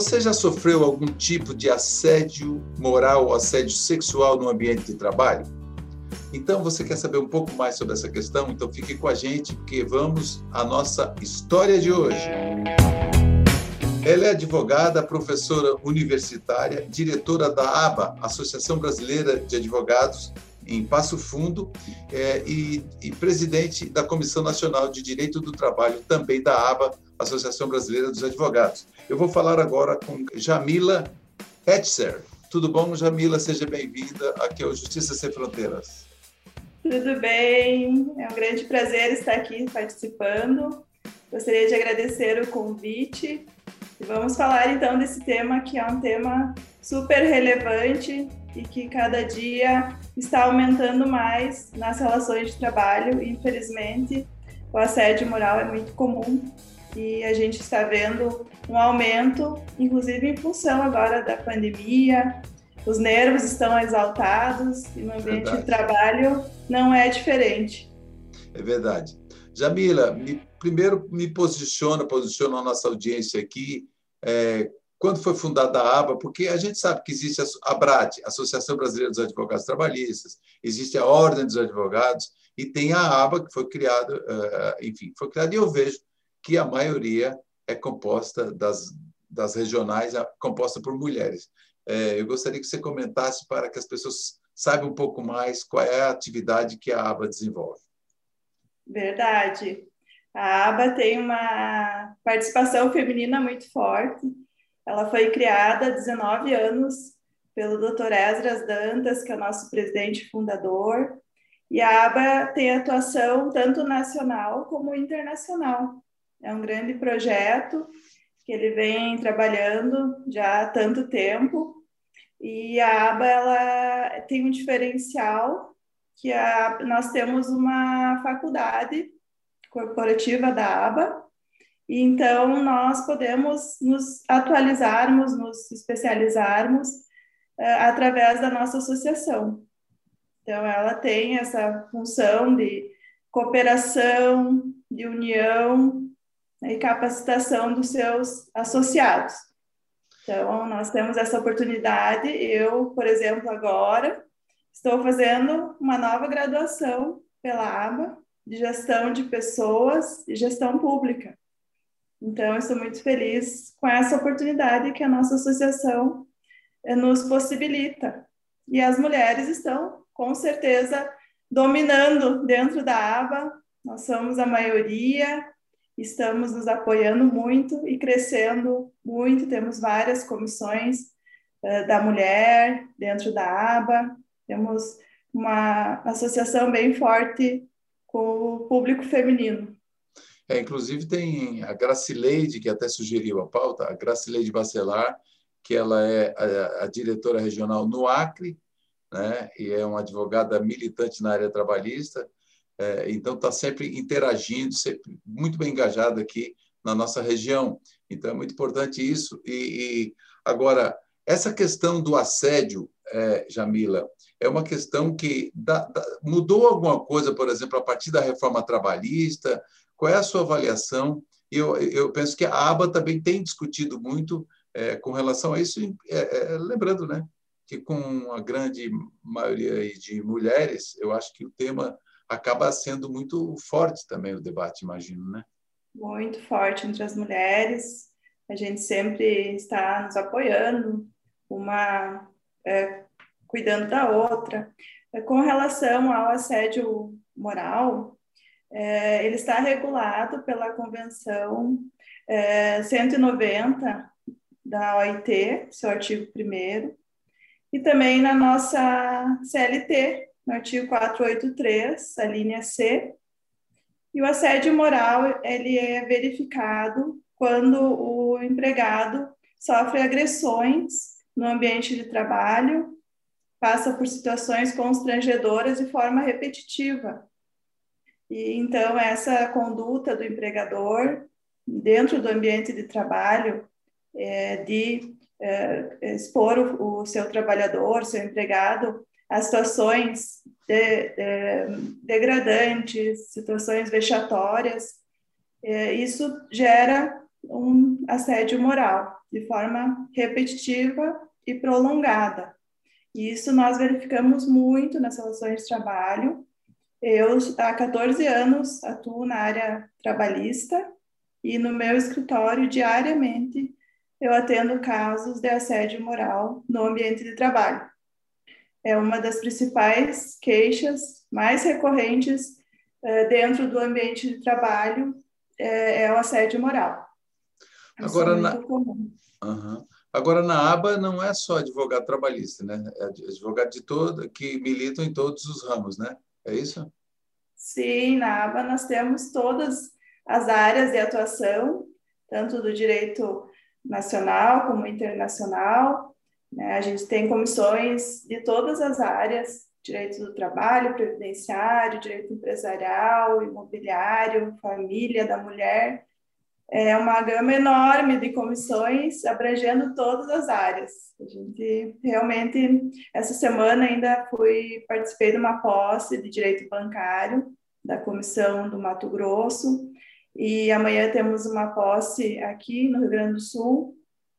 Você já sofreu algum tipo de assédio moral ou assédio sexual no ambiente de trabalho? Então, você quer saber um pouco mais sobre essa questão? Então, fique com a gente, porque vamos à nossa história de hoje. Ela é advogada, professora universitária, diretora da ABA, Associação Brasileira de Advogados, em Passo Fundo, é, e, e, presidente da Comissão Nacional de Direito do Trabalho, também da ABA, Associação Brasileira dos Advogados. Eu vou falar agora com Jamila Etzer. Tudo bom, Jamila? Seja bem-vinda aqui ao Justiça Sem Fronteiras. Tudo bem, é um grande prazer estar aqui participando. Gostaria de agradecer o convite. Vamos falar então desse tema que é um tema super relevante e que cada dia está aumentando mais nas relações de trabalho. Infelizmente, o assédio moral é muito comum e a gente está vendo um aumento, inclusive em função agora da pandemia. Os nervos estão exaltados e no ambiente verdade. de trabalho não é diferente. É verdade. Jamila, me, primeiro me posiciona, posiciona a nossa audiência aqui é, quando foi fundada a ABA, porque a gente sabe que existe a ABRAT, Associação Brasileira dos Advogados Trabalhistas, existe a Ordem dos Advogados, e tem a ABA, que foi criada, eh, enfim, foi criada, e eu vejo que a maioria é composta das, das regionais, é composta por mulheres. Eh, eu gostaria que você comentasse para que as pessoas saibam um pouco mais qual é a atividade que a ABA desenvolve. Verdade. A ABA tem uma participação feminina muito forte, ela foi criada há 19 anos pelo Dr. Esdras Dantas, que é o nosso presidente fundador, e a ABA tem atuação tanto nacional como internacional. É um grande projeto que ele vem trabalhando já há tanto tempo, e a ABA ela tem um diferencial que a, nós temos uma faculdade corporativa da ABA, e então nós podemos nos atualizarmos, nos especializarmos uh, através da nossa associação. Então ela tem essa função de cooperação, de união né, e capacitação dos seus associados. Então nós temos essa oportunidade. Eu, por exemplo, agora estou fazendo uma nova graduação pela ABA de gestão de pessoas e gestão pública. Então, estou muito feliz com essa oportunidade que a nossa associação eh, nos possibilita. E as mulheres estão, com certeza, dominando dentro da aba, nós somos a maioria, estamos nos apoiando muito e crescendo muito. Temos várias comissões uh, da mulher dentro da aba, temos uma associação bem forte com o público feminino. É, inclusive tem a Gracileide, que até sugeriu a pauta, a Gracileide Bacelar, que ela é a, a diretora regional no Acre, né, e é uma advogada militante na área trabalhista, é, então está sempre interagindo, sempre muito bem engajada aqui na nossa região. Então é muito importante isso. E, e agora, essa questão do assédio, é, Jamila, é uma questão que mudou alguma coisa, por exemplo, a partir da reforma trabalhista, qual é a sua avaliação? Eu, eu penso que a ABA também tem discutido muito é, com relação a isso, é, é, lembrando né, que com a grande maioria de mulheres, eu acho que o tema acaba sendo muito forte também o debate, imagino, né? Muito forte entre as mulheres. A gente sempre está nos apoiando, uma é, cuidando da outra. Com relação ao assédio moral, é, ele está regulado pela Convenção é, 190 da OIT, seu artigo 1 e também na nossa CLT, no artigo 483, a linha C. E o assédio moral, ele é verificado quando o empregado sofre agressões no ambiente de trabalho, passa por situações constrangedoras de forma repetitiva, e então essa conduta do empregador dentro do ambiente de trabalho é, de é, expor o, o, seu trabalhador, seu empregado a situações de, de, degradantes, situações vexatórias, é, isso gera um assédio moral, de forma repetitiva e prolongada. Isso nós verificamos muito nas relações de trabalho. Eu, há 14 anos, atuo na área trabalhista e no meu escritório, diariamente, eu atendo casos de assédio moral no ambiente de trabalho. É uma das principais queixas mais recorrentes uh, dentro do ambiente de trabalho, é, é o assédio moral. Isso Agora, é na... Uhum. Agora, na aba não é só advogado trabalhista, né? É advogado de todo, que militam em todos os ramos, né? É isso? Sim, na aba nós temos todas as áreas de atuação, tanto do direito nacional como internacional. Né? A gente tem comissões de todas as áreas, direito do trabalho, previdenciário, direito empresarial, imobiliário, família da mulher. É uma gama enorme de comissões abrangendo todas as áreas. A gente realmente, essa semana ainda fui, participei de uma posse de direito bancário da comissão do Mato Grosso, e amanhã temos uma posse aqui no Rio Grande do Sul,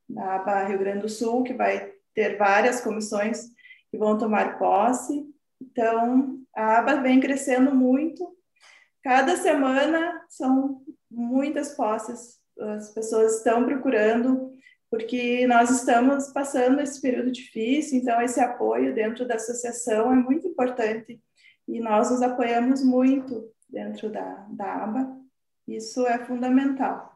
na aba Rio Grande do Sul, que vai ter várias comissões que vão tomar posse. Então, a aba vem crescendo muito. Cada semana são muitas posses. As pessoas estão procurando, porque nós estamos passando esse período difícil, então esse apoio dentro da associação é muito importante. E nós nos apoiamos muito dentro da, da aba isso é fundamental.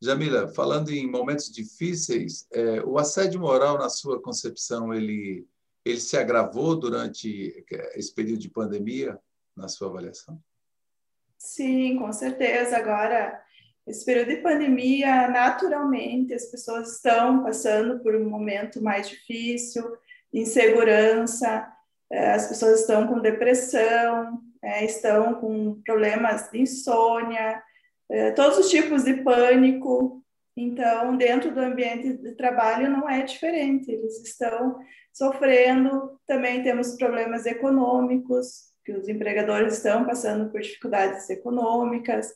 Jamila, falando em momentos difíceis, é, o assédio moral, na sua concepção, ele, ele se agravou durante esse período de pandemia, na sua avaliação? Sim, com certeza. Agora, esse período de pandemia, naturalmente, as pessoas estão passando por um momento mais difícil, insegurança, é, as pessoas estão com depressão, é, estão com problemas de insônia, todos os tipos de pânico. Então, dentro do ambiente de trabalho não é diferente, eles estão sofrendo. Também temos problemas econômicos, que os empregadores estão passando por dificuldades econômicas,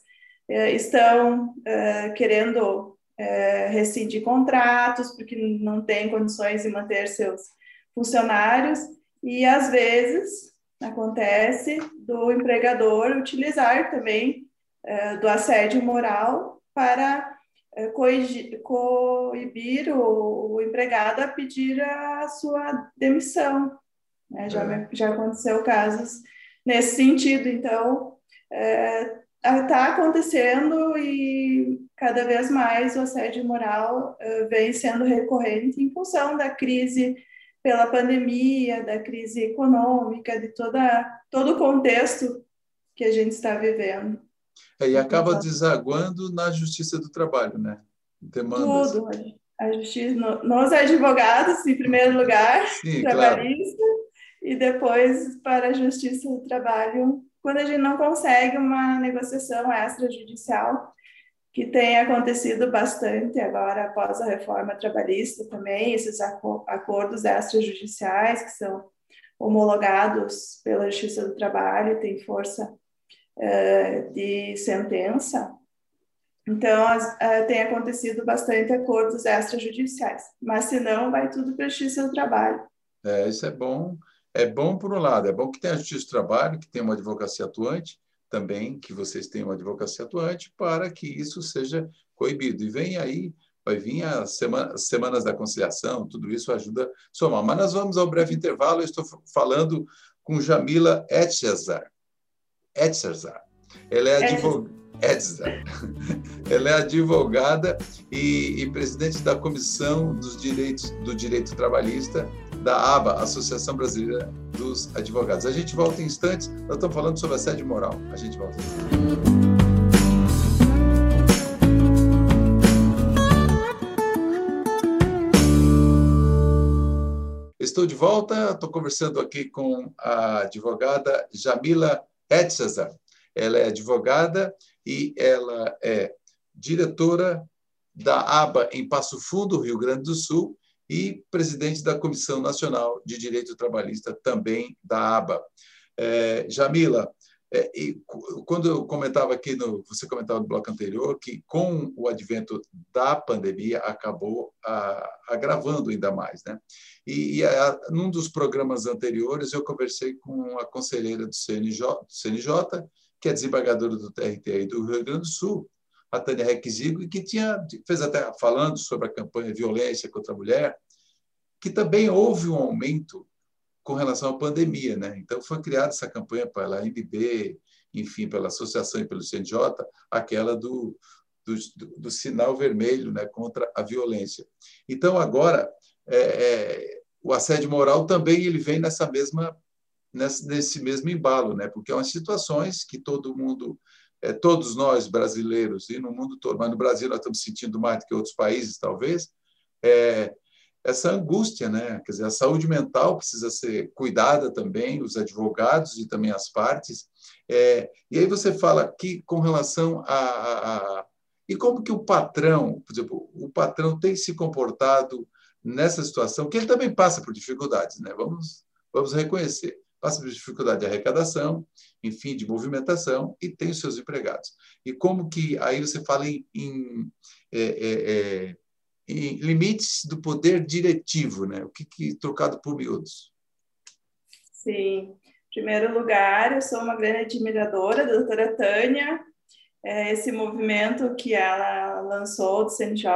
é, estão é, querendo é, rescindir contratos, porque não têm condições de manter seus funcionários, e às vezes acontece do empregador utilizar também é, do assédio moral para é, coibir o, o, empregado a pedir a sua demissão. Né? Já, é. já aconteceu casos nesse sentido. Então, está é, tá acontecendo e cada vez mais o assédio moral é, vem sendo recorrente em função da crise pela pandemia, da crise econômica, de toda, todo o contexto que a gente está vivendo. É, e acaba desaguando na justiça do trabalho, né? Demandas. Tudo. A justiça, nós advogados, em primeiro lugar, Sim, trabalhista, claro. e depois para a justiça do trabalho, quando a gente não consegue uma negociação extrajudicial, que tem acontecido bastante agora após a reforma trabalhista também, esses acordos extrajudiciais que são homologados pela Justiça do Trabalho, tem força uh, de sentença. Então, as, uh, tem acontecido bastante acordos extrajudiciais, mas se não, vai tudo para a Justiça do Trabalho. É, isso é bom. É bom por um lado, é bom que tenha a Justiça do Trabalho, que tenha uma advocacia atuante, também que vocês tenham uma advocacia atuante para que isso seja coibido. E vem aí, vai vir as semana, semanas da conciliação, tudo isso ajuda a somar. Mas nós vamos ao breve intervalo, eu estou falando com Jamila Etchezar. Etchezar. Ela é advogada. Ela é advogada e, e, presidente da Comissão dos Direitos do Direito Trabalhista da ABA, Associação Brasileira dos Advogados. A gente volta em instantes, nós estamos falando sobre assédio moral. A gente volta. Estou de volta, estou conversando aqui com a advogada Jamila Etzazar. Ela é advogada e ela é diretora da ABA em Passo Fundo, Rio Grande do Sul, e presidente da Comissão Nacional de Direito Trabalhista, também da ABA. É, Jamila, é, e quando eu comentava aqui, no, você comentava no bloco anterior, que com o advento da pandemia acabou a, agravando ainda mais. Né? E, e a, num dos programas anteriores, eu conversei com a conselheira do CNJ, do CNJ que é desembargadora do TRT do Rio Grande do Sul, a Tânia Requisigo, e que tinha, fez até falando sobre a campanha Violência contra a Mulher, que também houve um aumento com relação à pandemia. Né? Então, foi criada essa campanha pela MB, enfim, pela associação e pelo CNJ, aquela do, do, do sinal vermelho né, contra a violência. Então, agora, é, é, o assédio moral também ele vem nessa mesma nesse, mesmo embalo, né? porque é umas situações que todo mundo, é, todos nós brasileiros, e no mundo todo, mas no Brasil nós estamos sentindo mais do que outros países, talvez, é, essa angústia, né? Quer dizer, a saúde mental precisa ser cuidada também, os advogados e também as partes. É, e aí você fala que com relação a, a, a, e como que o patrão, por exemplo, o patrão tem se comportado nessa situação, que ele também passa por dificuldades, né? Vamos vamos reconhecer, passa por dificuldade de arrecadação, enfim, de movimentação e tem os seus empregados. E como que aí você fala em, em é, é, é limites do poder diretivo, né? O que, que trocado por miúdos? Sim. Em primeiro lugar, eu sou uma grande admiradora da doutora Tânia, é, esse movimento que ela lançou do CNJ,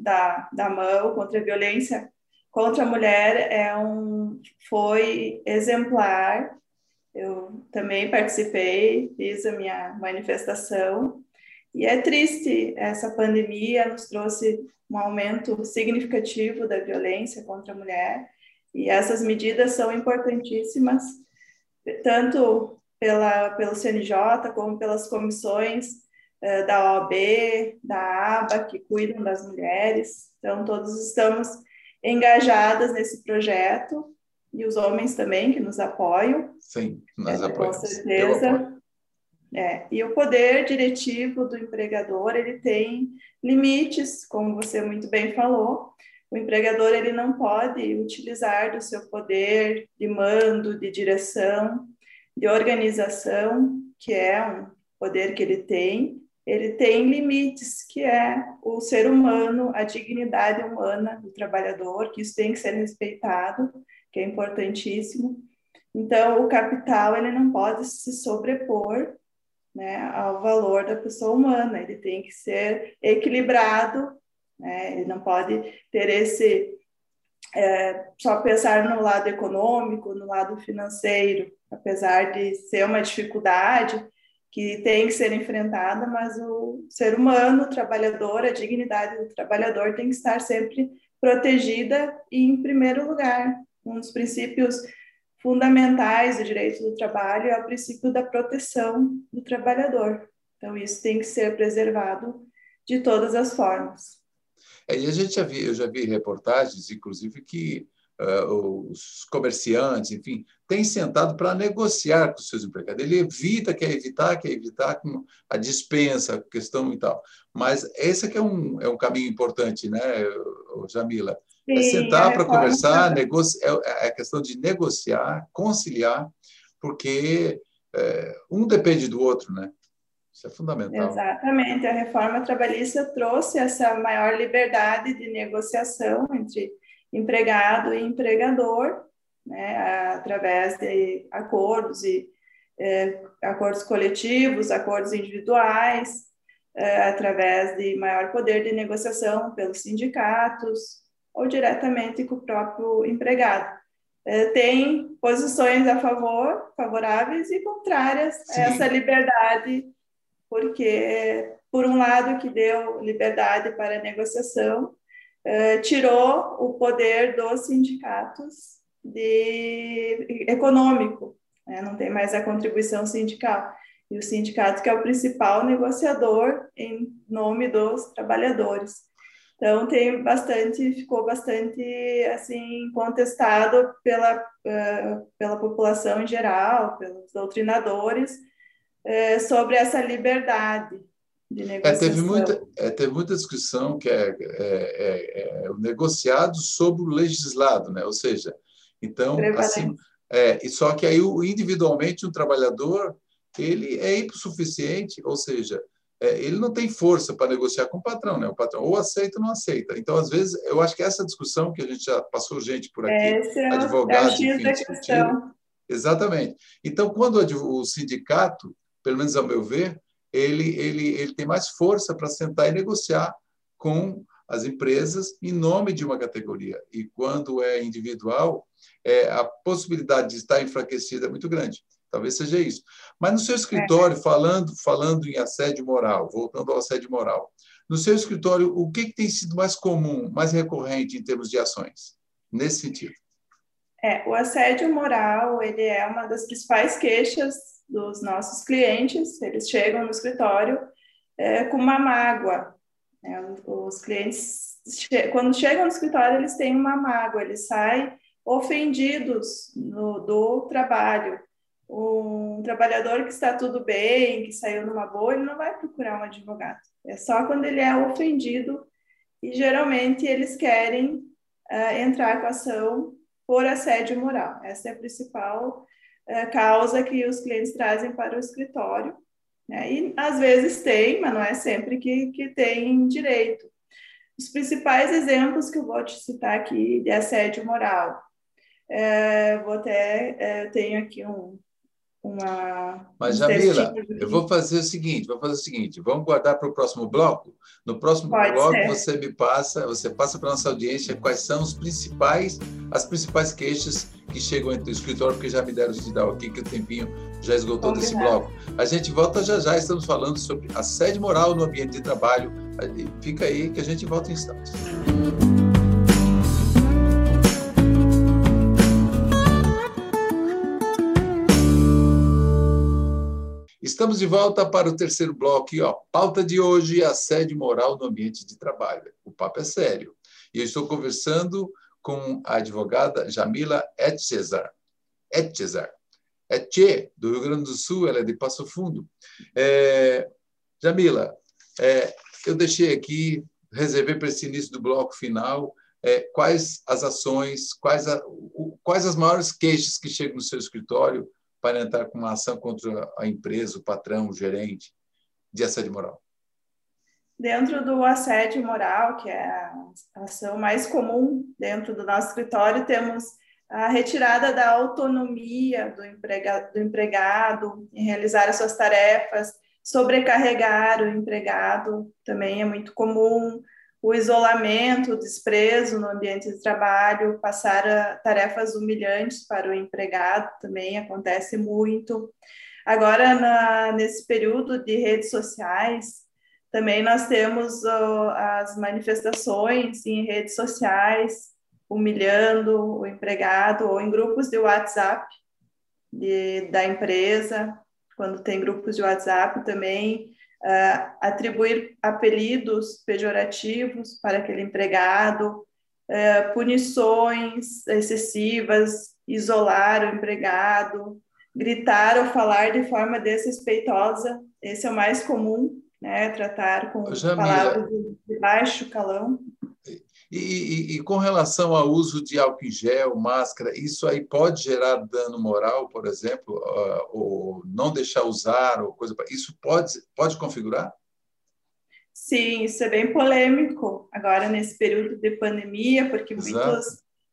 da, da mão contra a violência contra a mulher, é um, foi exemplar. Eu também participei, fiz a minha manifestação, e é triste, essa pandemia nos trouxe um aumento significativo da violência contra a mulher, e essas medidas são importantíssimas, tanto pela, pelo CNJ, como pelas comissões eh, da OAB, da ABA, que cuidam das mulheres. Então, todos estamos engajadas nesse projeto, e os homens também, que nos apoiam. Sim, nós é, apoiamos. Com certeza. É, e o poder diretivo do empregador, ele tem limites, como você muito bem falou. O empregador, ele não pode utilizar do seu poder de mando, de direção, de organização, que é um poder que ele tem, ele tem limites, que é o ser humano, a dignidade humana do trabalhador, que isso tem que ser respeitado, que é importantíssimo. Então, o capital ele não pode se sobrepor né, ao valor da pessoa humana, ele tem que ser equilibrado, né, ele não pode ter esse é, só pensar no lado econômico, no lado financeiro, apesar de ser uma dificuldade que tem que ser enfrentada, mas o ser humano, o trabalhador, a dignidade do trabalhador tem que estar sempre protegida e em primeiro lugar. Um dos princípios fundamentais do direito do trabalho é o princípio da proteção do trabalhador. Então, isso tem que ser preservado de todas as formas. É, e a gente já vi, eu já vi reportagens, inclusive, que uh, os comerciantes, enfim, têm sentado para negociar com os seus empregados. Ele evita, quer evitar, quer evitar com a dispensa, a questão e tal. Mas esse aqui é um, é um caminho importante, né, Jamila? É Sim, é sentar para conversar, negociar, é, é questão de negociar, conciliar, porque é, um depende do outro, né? Isso é fundamental. Exatamente. A reforma trabalhista trouxe essa maior liberdade de negociação entre empregado e empregador, né, através de acordos e é, acordos coletivos, acordos individuais, é, através de maior poder de negociação pelos sindicatos, ou diretamente com o próprio empregado. É, tem posições a favor, favoráveis e contrárias Sim. a essa liberdade, porque, por um lado, que deu liberdade para a negociação, tirou o poder dos sindicatos de econômico, né? não tem mais a contribuição sindical. E o sindicato que é o principal negociador em nome dos trabalhadores. Então tem bastante, ficou bastante assim contestado pela uh, pela população em geral, pelos doutrinadores uh, sobre essa liberdade de negociação. É, teve muita é, teve muita discussão que é, é, é, é, o negociado sobre o legislado, né? Ou seja, então assim, é, e só que aí individualmente um trabalhador ele é hipossuficiente, ou seja, é, ele não tem força para negociar com o patrão, né? O patrão ou aceita ou não aceita. Então, às vezes, eu acho que essa discussão que a gente já passou gente por aqui, é, advogados, é enfim, Exatamente. Então, quando o sindicato, pelo menos ao meu ver, ele, ele, ele tem mais força para sentar e negociar com as empresas em nome de uma categoria. E quando é individual, é, a possibilidade de estar enfraquecida é muito grande. Talvez seja isso. Mas no seu escritório, é. falando, falando em assédio moral, voltando ao assédio moral, no seu escritório, o que, que tem sido mais comum, mais recorrente em termos de ações, nesse sentido? É, o assédio moral, ele é uma das principais queixas dos nossos clientes. Eles chegam no escritório é, com uma mágoa. Né? Os clientes, quando chegam no escritório, eles têm uma mágoa, eles saem ofendidos no, do trabalho. Um trabalhador que está tudo bem, que saiu numa boa, ele não vai procurar um advogado. É só quando ele é ofendido e geralmente eles querem uh, entrar com ação por assédio moral. Essa é a principal uh, causa que os clientes trazem para o escritório. Né? E às vezes tem, mas não é sempre que, que tem direito. Os principais exemplos que eu vou te citar aqui de assédio moral. É, vou até, é, tenho aqui um, uma. Mas, Jamila, eu vou fazer o seguinte: vou fazer o seguinte, vamos guardar para o próximo bloco. No próximo Pode bloco, ser. você me passa, você passa para a nossa audiência quais são os principais, as principais queixas que chegam entre o escritório, porque já me deram de dar aqui que o tempinho já esgotou desse bloco. A gente volta já já, estamos falando sobre assédio moral no ambiente de trabalho. Fica aí que a gente volta em instantes. Estamos de volta para o terceiro bloco. E, ó, pauta de hoje: assédio moral no ambiente de trabalho. O papo é sério. E eu estou conversando com a advogada Jamila Etchezar. Etchezar. Etche, do Rio Grande do Sul, ela é de Passo Fundo. É, Jamila, é, eu deixei aqui, reservei para esse início do bloco final, é, quais as ações, quais, a, o, quais as maiores queixas que chegam no seu escritório para entrar com uma ação contra a empresa, o patrão, o gerente, de assédio moral? Dentro do assédio moral, que é a ação mais comum dentro do nosso escritório, temos a retirada da autonomia do, do empregado em realizar as suas tarefas, sobrecarregar o empregado também é muito comum, o isolamento, o desprezo no ambiente de trabalho, passar tarefas humilhantes para o empregado também acontece muito. Agora, na, nesse período de redes sociais, também nós temos as manifestações em redes sociais, humilhando o empregado, ou em grupos de WhatsApp de, da empresa, quando tem grupos de WhatsApp também, uh, atribuir apelidos pejorativos para aquele empregado, uh, punições excessivas, isolar o empregado, gritar ou falar de forma desrespeitosa, esse é o mais comum, né? Tratar com Jamila, palavras de baixo calão. E, e, e, com relação ao uso de álcool em gel, máscara, isso aí pode gerar dano moral, por exemplo, uh, ou não deixar usar, ou coisa. Isso pode pode configurar? Sim, isso é bem polêmico agora nesse período de pandemia, porque Exato. muitos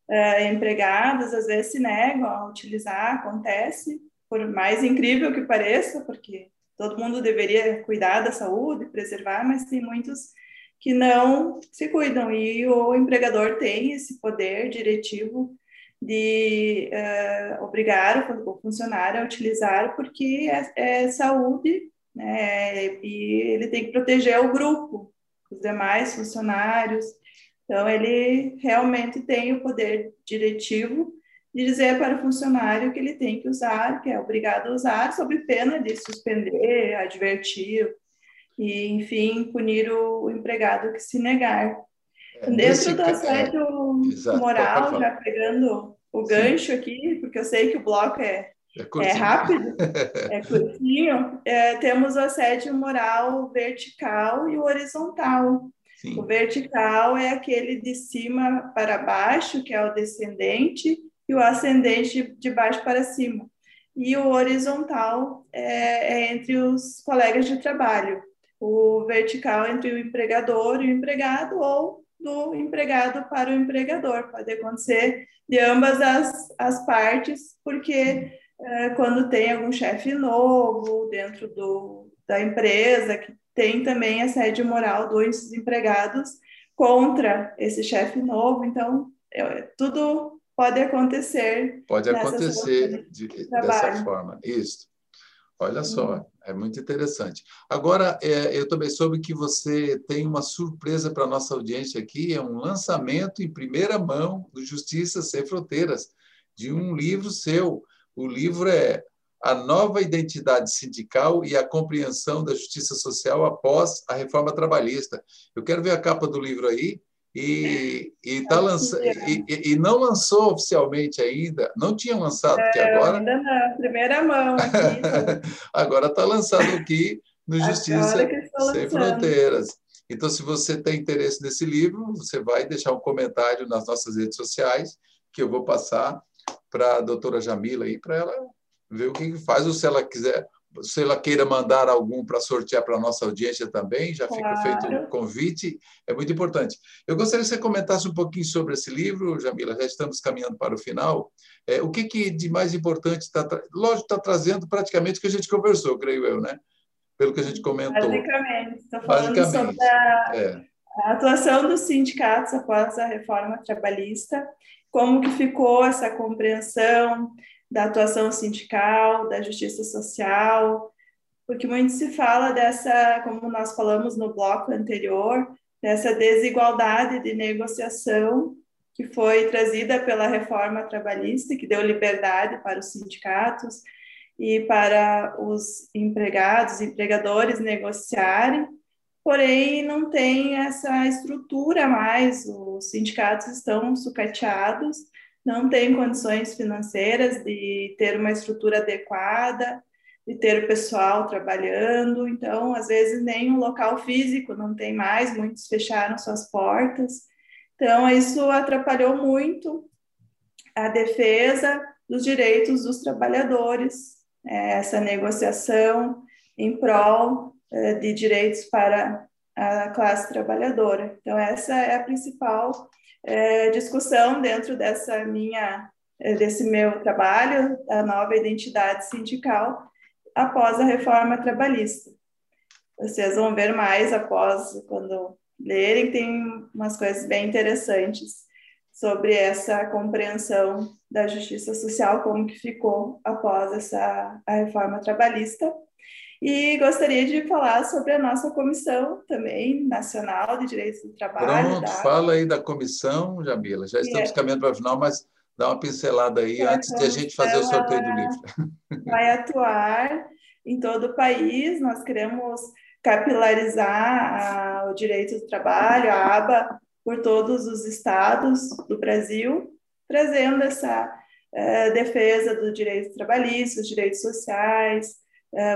uh, empregados às vezes se negam a utilizar, acontece, por mais incrível que pareça, porque todo mundo deveria cuidar da saúde, preservar, mas tem muitos que não se cuidam e o empregador tem esse poder diretivo de uh, obrigar o funcionário a utilizar porque é, é, saúde, né? E ele tem que proteger o grupo, os demais funcionários. Então ele realmente tem o poder diretivo de dizer para o funcionário que ele tem que usar, que é obrigado a usar, sob pena de suspender, advertir, e, enfim, punir o, empregado que se negar. É, Dentro do assédio é, moral, já pegando o gancho Sim. aqui, porque eu sei que o bloco é, é, é rápido, é curtinho, é, temos o assédio moral vertical e o horizontal. Sim. O vertical é aquele de cima para baixo, que é o descendente, e o ascendente de baixo para cima. e o horizontal é, é entre os colegas de trabalho. O vertical entre o empregador e o empregado ou do empregado para o empregador. Pode acontecer de ambas as, as partes, porque é, quando tem algum chefe novo dentro do, da empresa, que tem também assédio moral dos empregados contra esse chefe novo, então é, tudo pode acontecer. Pode acontecer de, dessa forma, isso. Olha só, uhum. é muito interessante. Agora, é, eu também soube que você tem uma surpresa para a nossa audiência aqui, é um lançamento em primeira mão do Justiça Sem Fronteiras, de um livro seu. O livro é A Nova Identidade Sindical e a Compreensão da Justiça Social após a Reforma Trabalhista. Eu quero ver a capa do livro aí, e, e, tá lança... e, e, não lançou oficialmente ainda, não tinha lançado, porque é, agora. Ainda não, primeira mão. agora está lançado aqui no Justiça Sem Fronteiras. Então, se você tem interesse nesse livro, você vai deixar um comentário nas nossas redes sociais, que eu vou passar para a doutora Jamila aí, para ela ver o que faz, ou se ela quiser se ela queira mandar algum para sortear para a nossa audiência também, já fica claro. feito o convite, é muito importante. Eu gostaria que você comentasse um pouquinho sobre esse livro, Jamila, já estamos caminhando para o final. É, o que, que de mais importante está, lógico, está trazendo praticamente o que a gente conversou, creio eu, né? Pelo que a gente comentou. Basicamente, estou falando sobre a, é. a atuação dos sindicatos após a reforma trabalhista, como que ficou essa compreensão, da atuação sindical, da justiça social, porque muito se fala dessa, como nós falamos no bloco anterior, dessa desigualdade de negociação que foi trazida pela reforma trabalhista, que deu liberdade para os sindicatos e para os empregados, empregadores negociarem, porém não tem essa estrutura mais, os sindicatos estão sucateados não tem condições financeiras de ter uma estrutura adequada, de ter o pessoal trabalhando, então, às vezes, nem um local físico não tem mais, muitos fecharam suas portas. Então, isso atrapalhou muito a defesa dos direitos dos trabalhadores, é, essa negociação em prol é, de direitos para a classe trabalhadora. Então, essa é a principal é, discussão dentro dessa minha, é, desse meu trabalho, da nova identidade sindical, após a reforma trabalhista. Vocês vão ver mais após, quando lerem, tem umas coisas bem interessantes sobre essa compreensão da justiça social, como que ficou após essa a reforma trabalhista. E gostaria de falar sobre a nossa comissão também nacional de direitos do trabalho. Pronto, da... fala aí da comissão, Jamila. Já estamos é. caminhando para o final, mas dá uma pincelada aí então, antes de a gente fazer o sorteio do livro. Vai atuar em todo o país. Nós queremos capilarizar a, o direito do trabalho, a aba, por todos os estados do Brasil, trazendo essa uh, defesa do direito trabalhista, dos direitos sociais,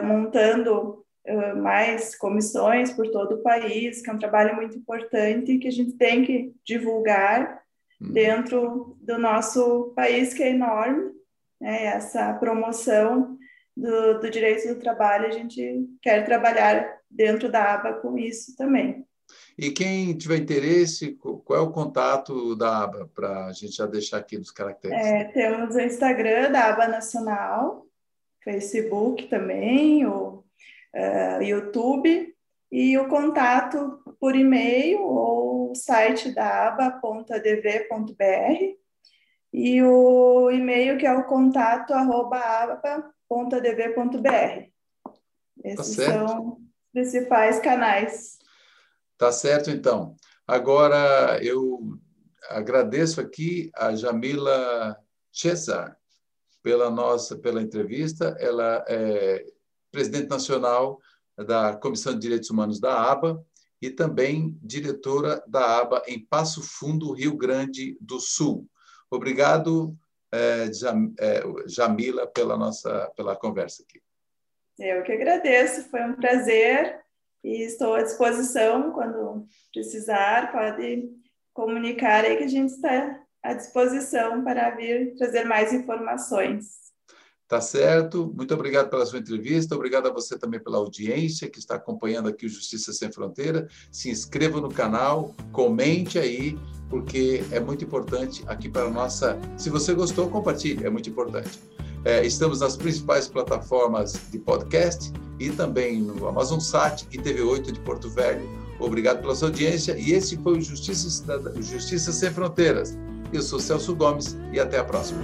montando uh, mais comissões por todo o país, que é um trabalho muito importante que a gente tem que divulgar uhum. dentro do nosso país, que é enorme. Né? Essa promoção do, do direito do trabalho, a gente quer trabalhar dentro da aba com isso também. E quem tiver interesse, qual é o contato da aba, para a gente já deixar aqui nos caracteres? É, temos o Instagram da aba nacional, Facebook também, o uh, YouTube, e o contato por e-mail ou site da aba.dv.br e o e-mail que é o contato arroba aba.dv.br. Esses tá são os principais canais. Tá certo, então. Agora eu agradeço aqui a Jamila Cesar, pela nossa pela entrevista. Ela é presidente nacional da Comissão de Direitos Humanos da ABA e também diretora da ABA em Passo Fundo, Rio Grande do Sul. Obrigado, é, é, Jamila, pela nossa pela conversa aqui. Eu que agradeço, foi um prazer e estou à disposição quando precisar, pode comunicar aí que a gente está à disposição para vir trazer mais informações. Tá certo? Muito obrigado pela sua entrevista, obrigado a você também pela audiência que está acompanhando aqui o Justiça Sem Fronteira. Se inscreva no canal, comente aí, porque é muito importante aqui para a nossa. Se você gostou, compartilhe, é muito importante. É, estamos nas principais plataformas de podcast e também no Amazon Sat e TV8 de Porto Velho. Obrigado pela sua audiência e esse foi o Justiça, Justiça Sem Fronteiras. Eu sou Celso Gomes e até a próxima.